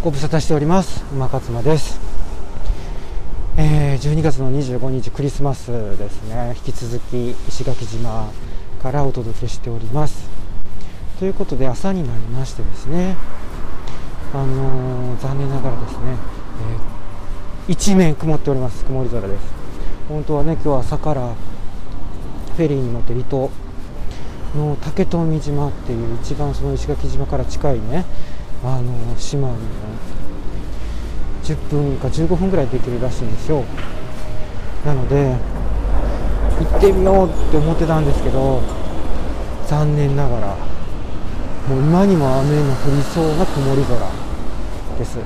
ご無沙汰しております。馬勝間です、えー、12月の25日クリスマスですね。引き続き石垣島からお届けしております。ということで朝になりましてですね。あのー、残念ながらですね、えー、一面曇っております。曇り空です。本当はね今日朝からフェリーに乗って離島の竹富島っていう一番その石垣島から近いねあの島に10分か15分ぐらいできるらしいんですよ。なので行ってみようって思ってたんですけど残念ながらもう今にも雨の降りそうな曇り空です。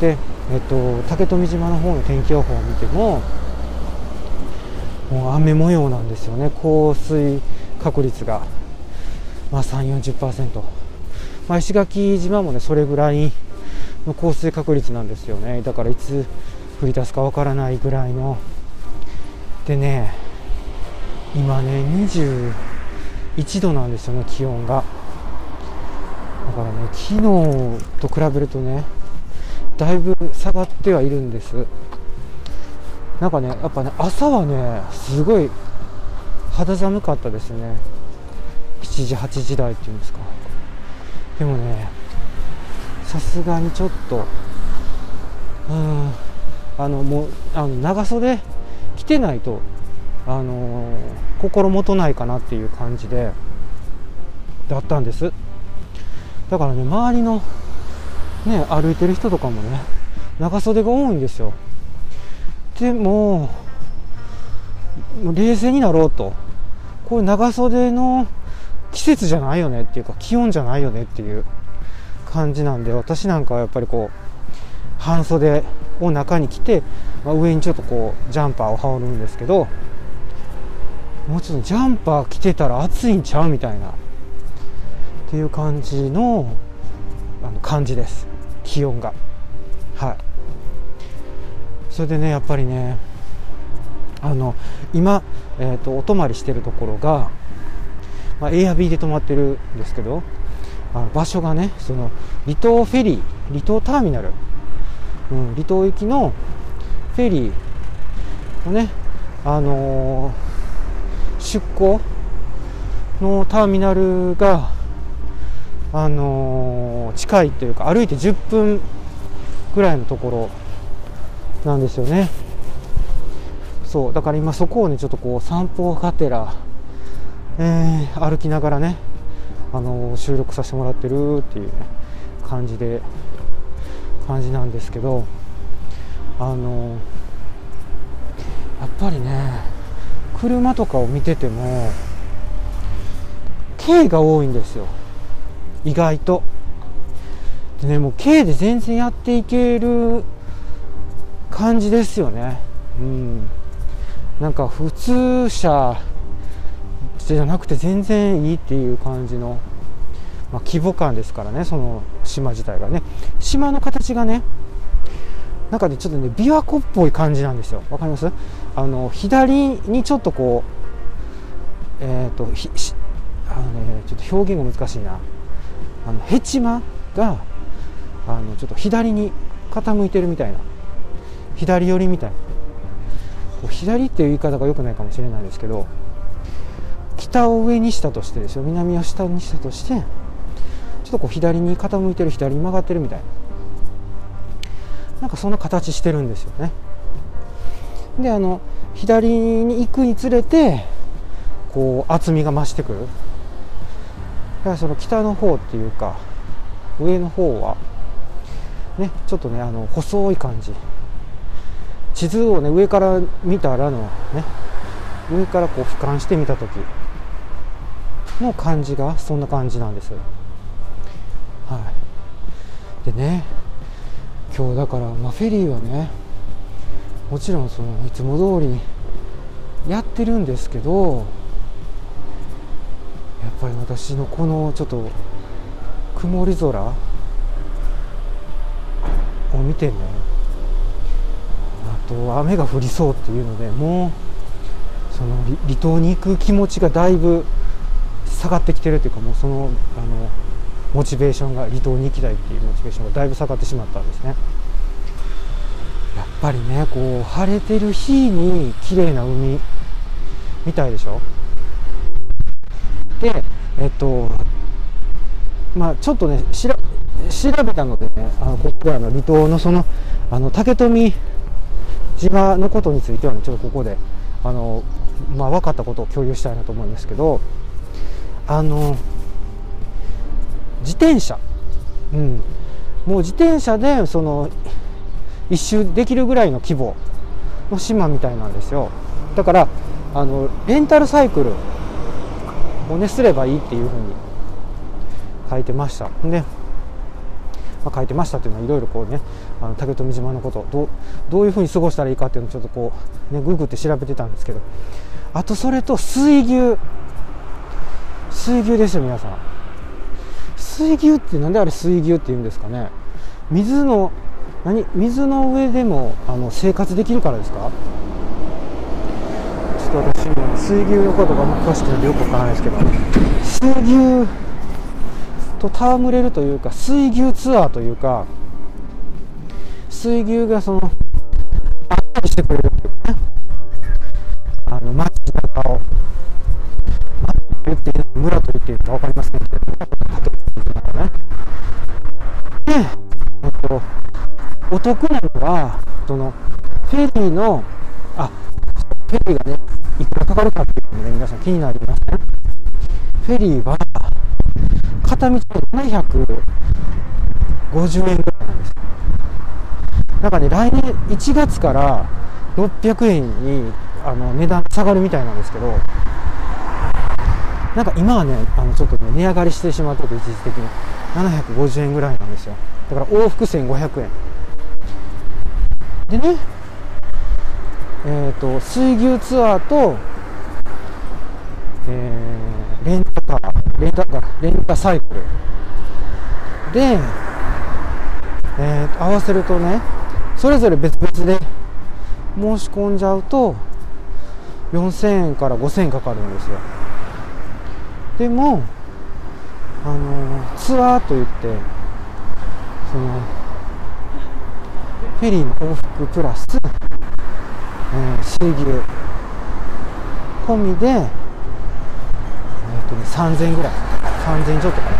でえっと竹富島の方の天気予報を見てももう雨模様なんですよね。降水確率が。まあ3 4 0まあ、石垣島もねそれぐらいの降水確率なんですよね。だからいつ降り出すかわからないぐらいの。でね今ね21度なんですよね気温が。だからね昨日と比べるとねだいぶ下がってはいるんです。なんかねやっぱね朝はねすごい肌寒かったですね。7時8時台っていうんですか。でもねさすがにちょっとうんあのもうあの長袖着てないとあのー、心もとないかなっていう感じでだったんです。だからね周りのね歩いてる人とかもね長袖が多いんですよ。でも冷静になろうと。こういう長袖の季節じゃないよねっていうか気温じゃないよねっていう感じなんで私なんかはやっぱりこう半袖を中に着て、まあ、上にちょっとこうジャンパーを羽織るんですけどもうちょっとジャンパー着てたら暑いんちゃうみたいなっていう感じのあの感じです。気温が。はい。それでねやっぱりねあの今、えーとお泊まりしてるところがまあ、エアビーで泊まってるんですけどあの場所がねその離島フェリー離島ターミナル、うん、離島行きのフェリーのねあのー、出港のターミナルがあのー、近いというか歩いて10分ぐらいのところなんですよね。そうだから今そこをねちょっとこう散歩がてらえー、歩きながらね、あの、収録させてもらってるっていう、ね、感じで感じなんですけどあの、やっぱりね車とかを見てても軽が多いんですよ。意外と。でねもう軽で全然やっていける感じですよね。うん。なんか普通車じゃなくて全然いいっていう感じの、まあ、規模感ですからねその島自体がね。島の形がねなんかねちょっとね琵琶湖っぽい感じなんですよ。わかります？あの左にちょっとこうえっ、ー、とひあのねちょっと表現が難しいな。あのヘチマがあのちょっと左に傾いてるみたいな。左寄りみたいな。左っていう言い方が良くないかもしれないですけど北を上にしたとしてですよ。南を下にしたとしてちょっとこう左に傾いてる左に曲がってるみたいな。なんかそんな形してるんですよね。であの左に行くにつれてこう厚みが増してくる。だからその北の方っていうか上の方はねちょっとねあの細い感じ。地図をね上から見たらのね上からこう俯瞰してみた時。の感じがそんな感じなんです。はい、でね今日だから、まあ、フェリーはねもちろんそのいつも通りやってるんですけどやっぱり私のこのちょっと曇り空を見てねあと雨が降りそうっていうのでもうその離島に行く気持ちがだいぶ下がってきてるというかもうそのあのモチベーションが離島に行きたいっていうモチベーションがだいぶ下がってしまったんですね。やっぱりねこう晴れてる日に綺麗な海みたいでしょ？でえっとまあちょっとねしら調べたのでねあのここであの離島のそのあの竹富島のことについてはねちょっとここであのまあ分かったことを共有したいなと思うんですけどあの自転車、うん、もう自転車でその一周できるぐらいの規模の島みたいなんですよ。だからあのレンタルサイクルをねすればいいっていうふうに書いてました。で、まあ、書いてましたっていうのはいろいろこうねあの竹富島のことどどういうふうに過ごしたらいいかっていうのをちょっとこうねググって調べてたんですけど。あとそれと水牛。水牛ですよ皆さん。水牛ってなんであれ水牛って言うんですかね？水の何？水の上でもあの生活できるからですか？ちょっと私も水牛のことが詳しくてよくわからないですけど。水牛と戯れるというか水牛ツアーというか水牛がそのあったりしてくれるっていうね。あの街か分かりません。けど村とかねで、えっと、お得なのはそのフェリーのあフェリーがねいくらかかるかっていうのね皆さん気になりますねフェリーは片道750円ぐらいなんです。だかね来年1月から600円にあの値段下がるみたいなんですけどなんか今はねあのちょっとね値上がりしてしまってて一時的に。750円ぐらいなんですよ。だから往復1500円。でねえっ、ー、と水牛ツアーと、えー、レンタカー。レンタカーレンタサイクル。で、えー、合わせるとねそれぞれ別々で申し込んじゃうと4000円から5000円かかるんですよ。でもあのツアーといってそのフェリーの往復プラス、えー、水牛込みで、えーとね、3000円ぐらい。3000円ちょっとかな。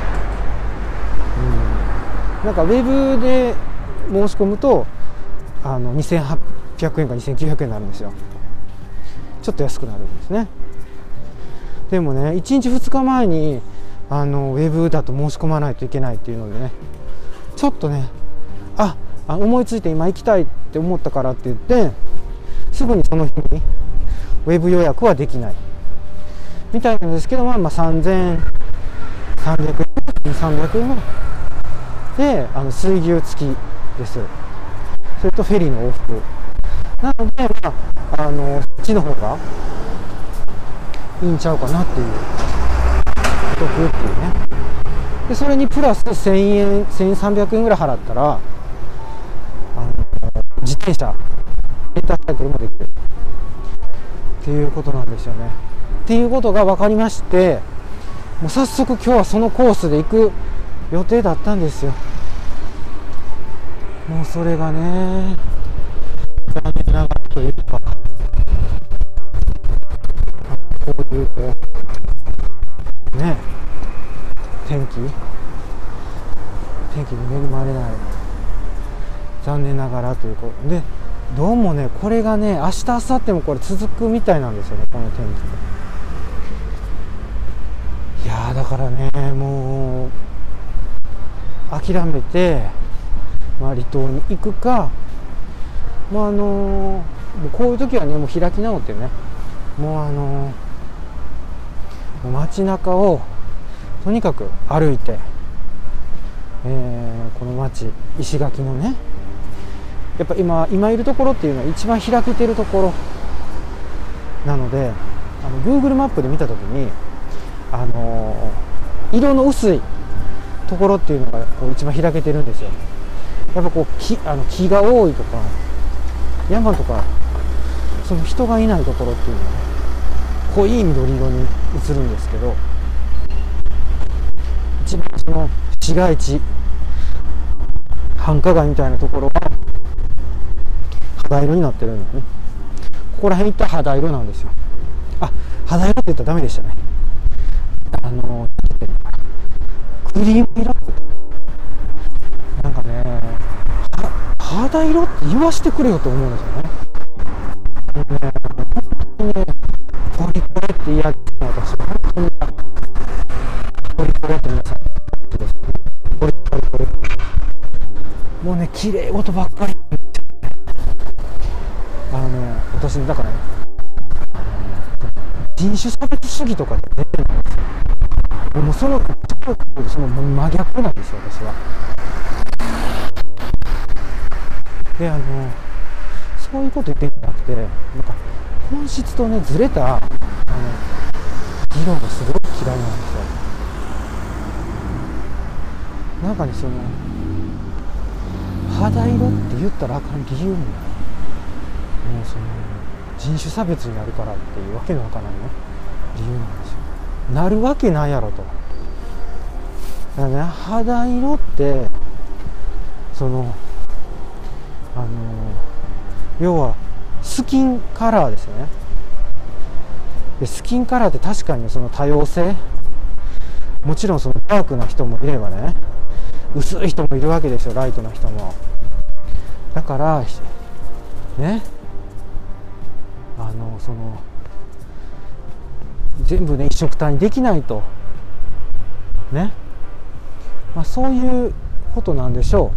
うん。なんかウェブで申し込むとあの2800円か2900円になるんですよ。ちょっと安くなるんですね。でもね1日2日前にあのウェブだと申し込まないといけないっていうのでねちょっとねああ思いついて今行きたいって思ったからって言ってすぐにその日にウェブ予約はできないみたいなんですけどまあまあ3300円300円であの水牛付きです。それとフェリーの往復。なので、まあ、あのそっちの方がいいんちゃうかなっていう。お得っていうね。でそれにプラス1000円1300円ぐらい払ったらあの自転車レンタサイクルもできる。っていうことなんですよね。っていうことが分かりましてもう早速今日はそのコースで行く予定だったんですよ。もうそれがねがらということでどうもねこれがね明日明後日もこれ続くみたいなんですよねこの天気いやだからねもう諦めて、まあ、離島に行くかまああのもうこういう時はねもう開き直ってねもうあの街中をとにかく歩いて、えー、この街石垣のねやっぱ今今いるところっていうのは一番開けてるところなのであの Google マップで見た時にあの色の薄いところっていうのがこう一番開けてるんですよ。やっぱこう木あの木が多いとか山とかその人がいないところっていうのはね濃い緑色に映るんですけど一番その市街地繁華街みたいなところは肌色になってるんだね。ここら辺行ったら肌色なんですよ。あ肌色って言ったらダメでしたね。あのクリーム色なんかね肌色って言わしてくれよと思うんですよね。ね本当にねポリポリって嫌です私は本当にポリポリって皆さんポリポリポリ。もうね綺麗事ばっかり主義とかって出てないんですよもうそのその真逆なんですよ私は。であのそういうこと言ってんじゃなくてなんか本質とねずれたあの議論がすごい嫌いなんですよ。なんかねその肌色って言ったらあかん理由ももうその人種差別になるからっていうわけのわからないね。理由なんですよ。なるわけないやろと。だからね肌色ってそのあの要はスキンカラーですね。でスキンカラーって確かにその多様性。もちろんそのダークな人もいればね薄い人もいるわけですよライトな人も。だからね。あのその全部ね一色体にできないと。ね、まあ、そういうことなんでしょ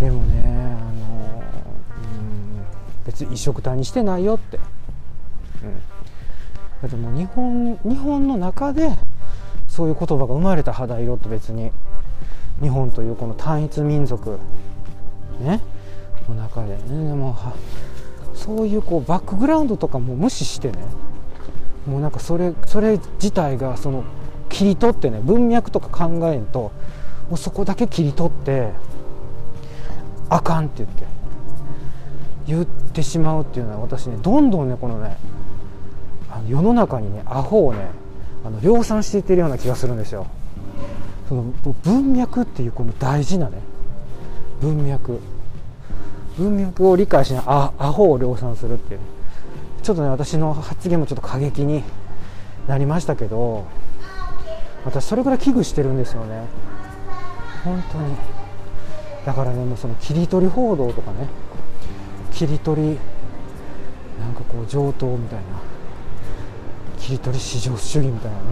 う。でもねあの、うん、別に一色体にしてないよって、うん、だってもう日本日本の中でそういう言葉が生まれた肌色って別に日本というこの単一民族ね。の中でね。でもうそういうこうバックグラウンドとかも無視してね。もうなんかそれそれ自体がその切り取ってね文脈とか考えんともうそこだけ切り取ってあかんって言って言ってしまうっていうのは私ねどんどんねこのねあの世の中にねアホをねあの量産していってるような気がするんですよ。その文脈っていうこの大事なね文脈。文脈を理解しないあアホを量産するっていう、ちょっとね私の発言もちょっと過激になりましたけど私それぐらい危惧してるんですよね。本当に。だからねもうその切り取り報道とかね。切り取りなんかこう上等みたいな。切り取り至上主義みたいなね。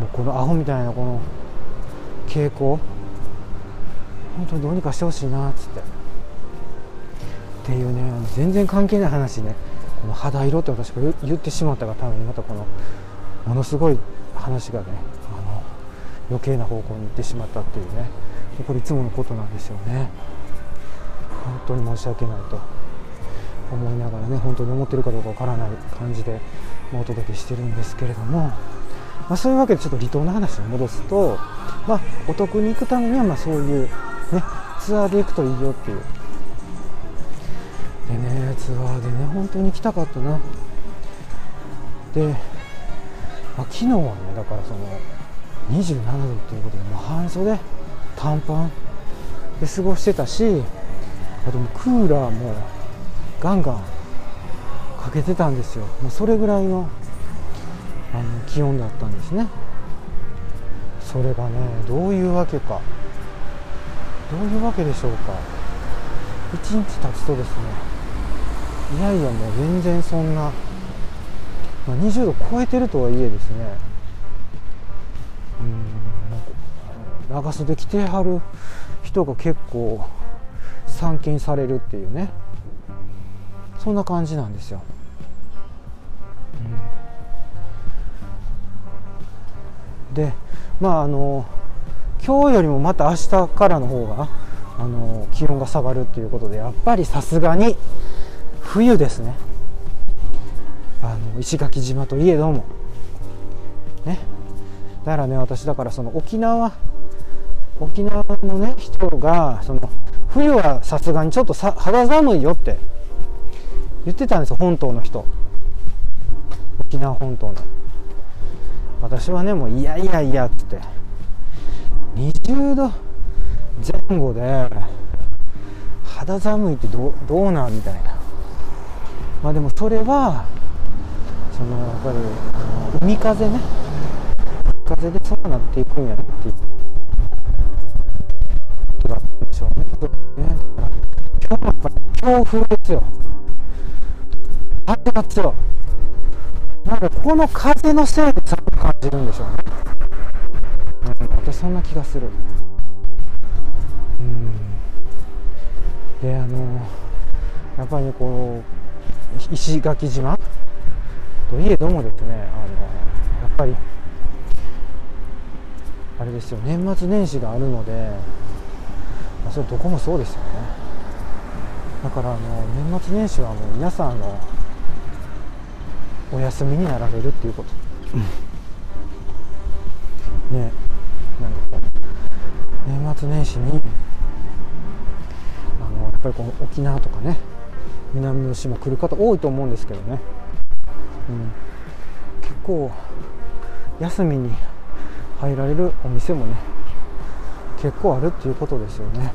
もうこのアホみたいなこの傾向。本当にどうにかしてほしいなっつって。っていうね全然関係ない話ね。この肌色って私が言ってしまったがためにまたこのものすごい話がねあの余計な方向に行ってしまったっていうね。これいつものことなんですよね。本当に申し訳ないと思いながらね本当に思ってるかどうかわからない感じでお届けしてるんですけれども、まあ、そういうわけでちょっと離島の話に戻すと、まあ、お得に行くためにはまそういう、ね、ツアーで行くといいよっていうでねツアーでね本当に行きたかったな。で、まあ、昨日はねだからその27度っていうことで、まあ、半袖短パンで過ごしてたしあともクーラーもガンガンかけてたんですよ。もうそれぐらいのあの気温だったんですね。それがねどういうわけか。どういうわけでしょうか。1日経つとですねいやいやもう全然そんな、まあ、20度超えてるとはいえですね。うん長袖着てはる人が結構散見されるっていうね。そんな感じなんですよ、うん、でまああの今日よりもまた明日からの方があの気温が下がるっていうことでやっぱりさすがに冬ですね。あの石垣島といえども。ね。だからね私だからその沖縄沖縄のね人がその冬はさすがにちょっとさ肌寒いよって言ってたんですよ本島の人。沖縄本島の。私はねもういやいやいやっつって。20度前後で肌寒いってどどうなんみたいな。まあでもそれはそのやっぱり海風ね風でそうなっていくんやっていうことだったんでしょうね。ね今日もやっぱり強風ですよ。風が強い。なんかこの風のせいで寒く感じるんでしょうね。うん、私そんな気がする。うん。で、あの、やっぱりね、こう、石垣島？といえどもですね、あの、やっぱり、あれですよ年末年始があるので、まあ、それどこもそうですよね。だからあの年末年始はもう皆さんのお休みになられるっていうこと、うん、ね。なんかこう年末年始にあのやっぱりこの沖縄とかね南の島来る方多いと思うんですけどね、うん、結構休みに入られるお店もね結構あるっていうことですよね。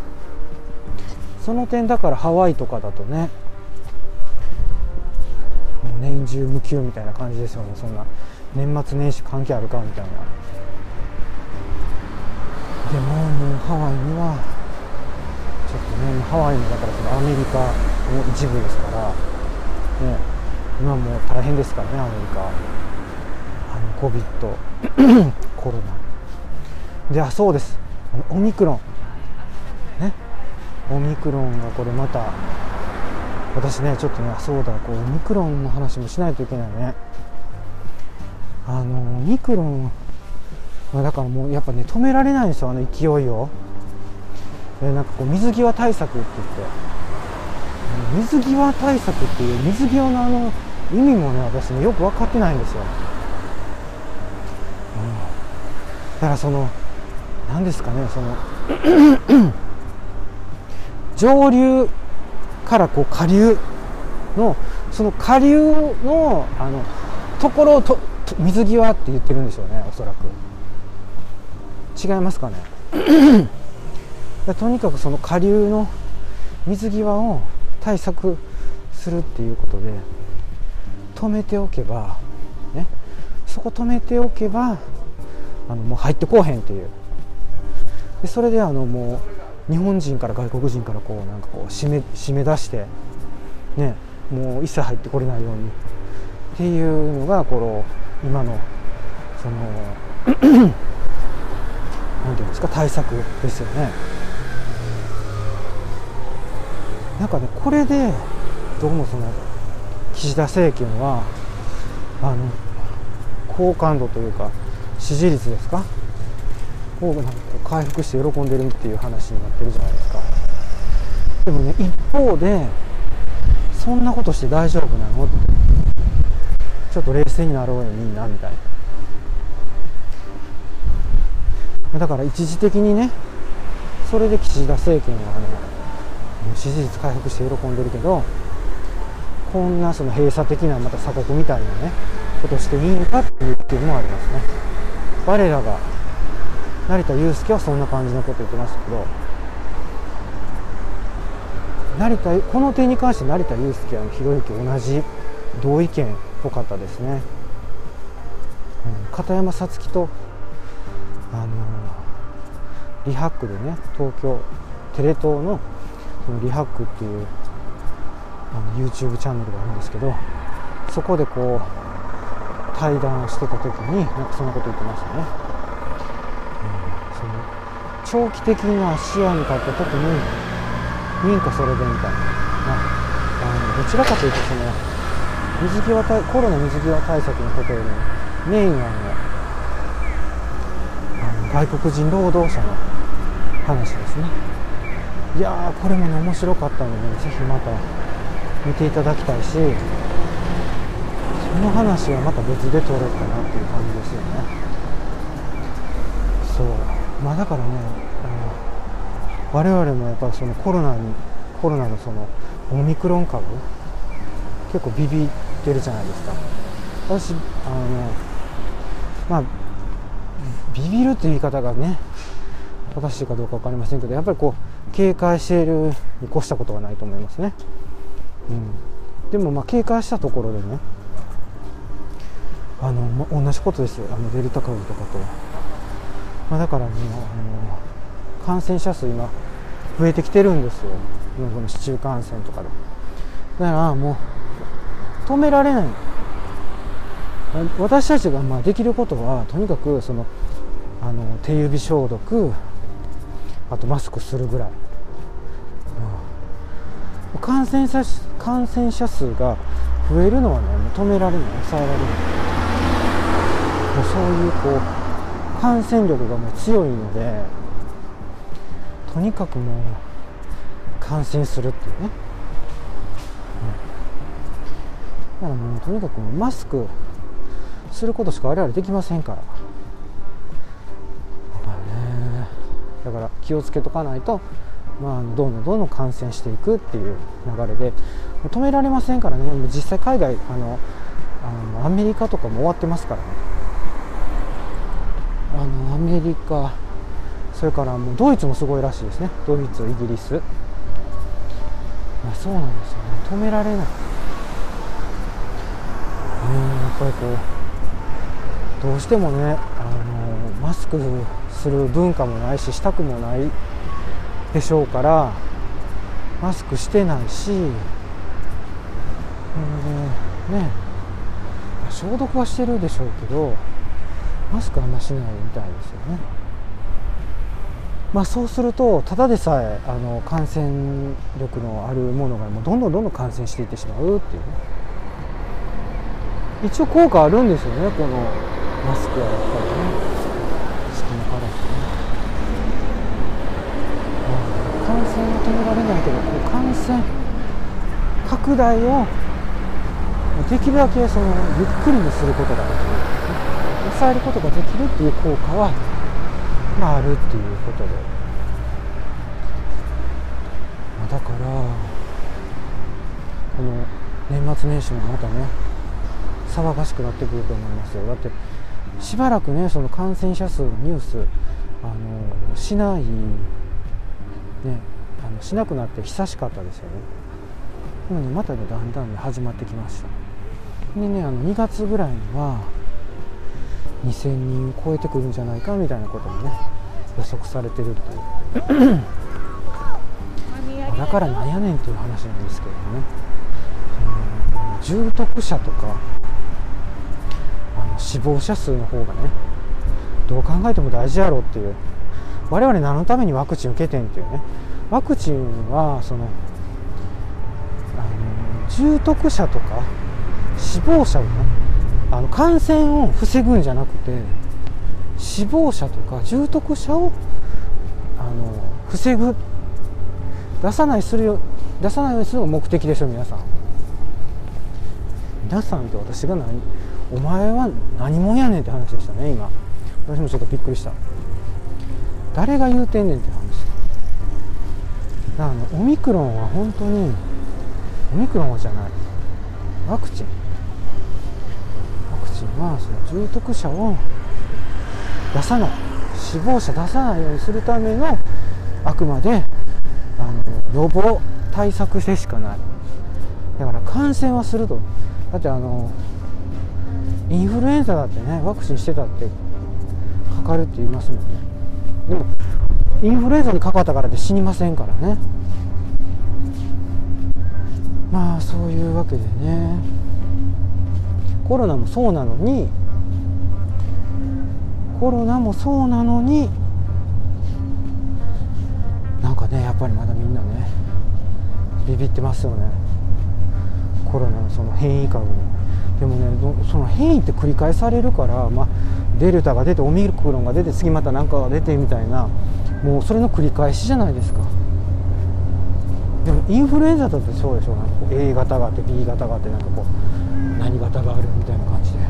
その点だからハワイとかだとねもう年中無休みたいな感じですよね。そんな年末年始関係あるかみたいな。でももうハワイにはちょっとねハワイもだからそのアメリカの一部ですから。ね。今もう大変ですからねアメリカ。あの COVID コロナ。であそうです。あのオミクロン。ね。オミクロンがこれまた私ねちょっとねそうだこうオミクロンの話もしないといけないね。あのオミクロン。だからもうやっぱね止められないんですよあの勢いを。でなんかこう水際対策って言って。水際対策っていう水際のあの意味もね私ねよく分かってないんですよ。うん。だからその何ですかねその 上流からこう下流のその下流のあのところをと水際って言ってるんでしょうねおそらく。違いますかね？とにかくその下流の水際を対策するっていうことで止めておけばねそこ止めておけばあのもう入ってこうへんっていう。でそれであのもう日本人から外国人からこうなんかこう締め締め出してねもう一切入ってこれないように。っていうのがこの今のその 何て言うんですか対策ですよね。なんかねこれでどうもその岸田政権はあの好感度というか支持率ですか？をなんか回復して喜んでるっていう話になってるじゃないですか。でもね一方でそんなことして大丈夫なの？ってちょっと冷静になろうよみんなみたいな。だから一時的にねそれで岸田政権はあの支持率回復して喜んでるけどこんなその閉鎖的なまた鎖国みたいなねことしていいんかっていうっていうのもありますね。我らが成田悠輔はそんな感じのこと言ってましたけど成田この点に関して成田悠輔はひろゆき同じ同意見っぽかったですね、うん、片山さつきとあのリハックでね東京テレ東のそのリハックっていうあの YouTube チャンネルがあるんですけどそこでこう対談してた時になんかそんなこと言ってましたね、うん、その長期的な視野に立った時に認可それでみたいな、まあ、あのどちらかというとその水際対コロナ水際対策のことよりもメインはあの外国人労働者の話ですね。いやーこれもね面白かったので、ぜひまた見ていただきたいしこの話はまた別で撮ろうかなっていう感じですよね。そう。まあだからねあの我々もやっぱそのコロナにコロナのそのオミクロン株結構ビビってるじゃないですか。私あのまあビビるっていう言い方がね正しいかどうか分かりませんけどやっぱりこう警戒しているに越したことはないと思いますね、うん、でもまあ警戒したところでねあの、ま、同じことですよ。あのデルタ株とかと、まあ、だからねあの感染者数今増えてきてるんですよ。この市中感染とかで。だからもう止められない。私たちがまあできることはとにかくそのあの手指消毒あとマスクするぐらい、感染者感染者数が増えるのはね止められない抑えられない。もうそういうこう感染力がもう強いのでとにかくもう感染するっていうね、うん、だからもうとにかくマスクすることしか我々できませんから。だから気をつけとかないと、まあ、どんどんどんどん感染していくっていう流れで止められませんからね。実際海外あのあのアメリカとかも終わってますからね。あのアメリカそれからもうドイツもすごいらしいですね。ドイツイギリス、まあ、そうなんですよね。止められない、ね、やっぱりこうどうしてもねあのマスクする文化もないししたくもない。でしょうからマスクしてないし、えー、ね消毒はしてるでしょうけどマスクあんましないみたいですよね。まあ、そうするとただでさえあの感染力のあるものがもうどんどんどんどん感染していってしまうっていうね一応効果あるんですよねこのマスクはやっぱりね染を止められないけどこう感染拡大をできるだけそのゆっくりにすることができる、抑えることができるっていう効果は、まあ、あるっていうことで、まあ、だからこの年末年始もまたね騒がしくなってくると思いますよだってしばらくねその感染者数のニュースあのしないねあのしなくなって久しかったですよね。でもねまたねだんだんね始まってきました。でねあの2月ぐらいには2000人超えてくるんじゃないかみたいなこともね予測されてるっていう。だからなんやねんっていう話なんですけどね。重篤者とかあの死亡者数の方がねどう考えても大事やろっていう。我々何のためにワクチン受けてんっていうねワクチンはそのあの重篤者とか死亡者をねあの感染を防ぐんじゃなくて死亡者とか重篤者をあの防ぐ出さないするよ出さないようにするのが目的でしょ皆さん。皆さんって私が何お前は何者やねんって話でしたね今。私もちょっとびっくりした。誰が言うてんねんって話だからオミクロンは本当にオミクロンじゃない。ワクチン。ワクチンはその重篤者を出さない。死亡者出さないようにするためのあくまであの予防対策でしかない。だから感染はすると。だってあのインフルエンザだってねワクチンしてたってかかるって言いますもんね。でもインフルエンザにかかったからで死にませんからね。まあそういうわけでね。コロナもそうなのにコロナもそうなのになんかねやっぱりまだみんなねビビってますよね。コロナのその変異株に。でもねその変異って繰り返されるから、まあ、デルタが出てオミクロンが出て次また何かが出てみたいなもうそれの繰り返しじゃないですか。でもインフルエンザだってそうでしょうなんかこう A 型があって B 型があってなんかこう何型があるみたいな感じで、ね、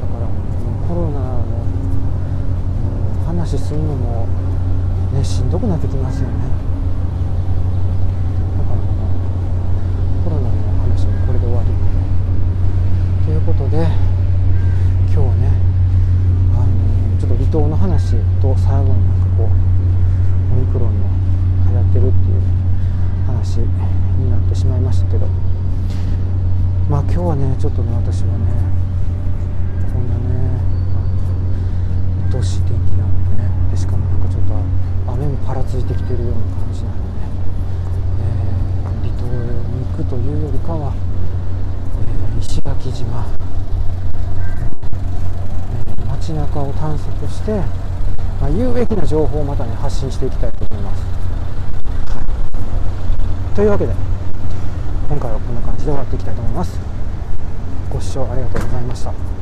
だからコロナの話するのもねしんどくなってきますよね。だからコロナの話もこれで終わり。ということで今日ね話と最後になんかこうオミクロンの流行ってるっていう話になってしまいましたけど。まあ今日はねちょっとね私はねこんなね、まあ、鬱陶しい天気なんでね。でしかもなんかちょっと雨もぱらついてきてるような感じなので、えー、離島に行くというよりかは、えー、石垣島、街中を探索して、まあ、有益な情報をまたね発信していきたいと思います。はい、というわけで今回はこんな感じで終わっていきたいと思います。ご視聴ありがとうございました。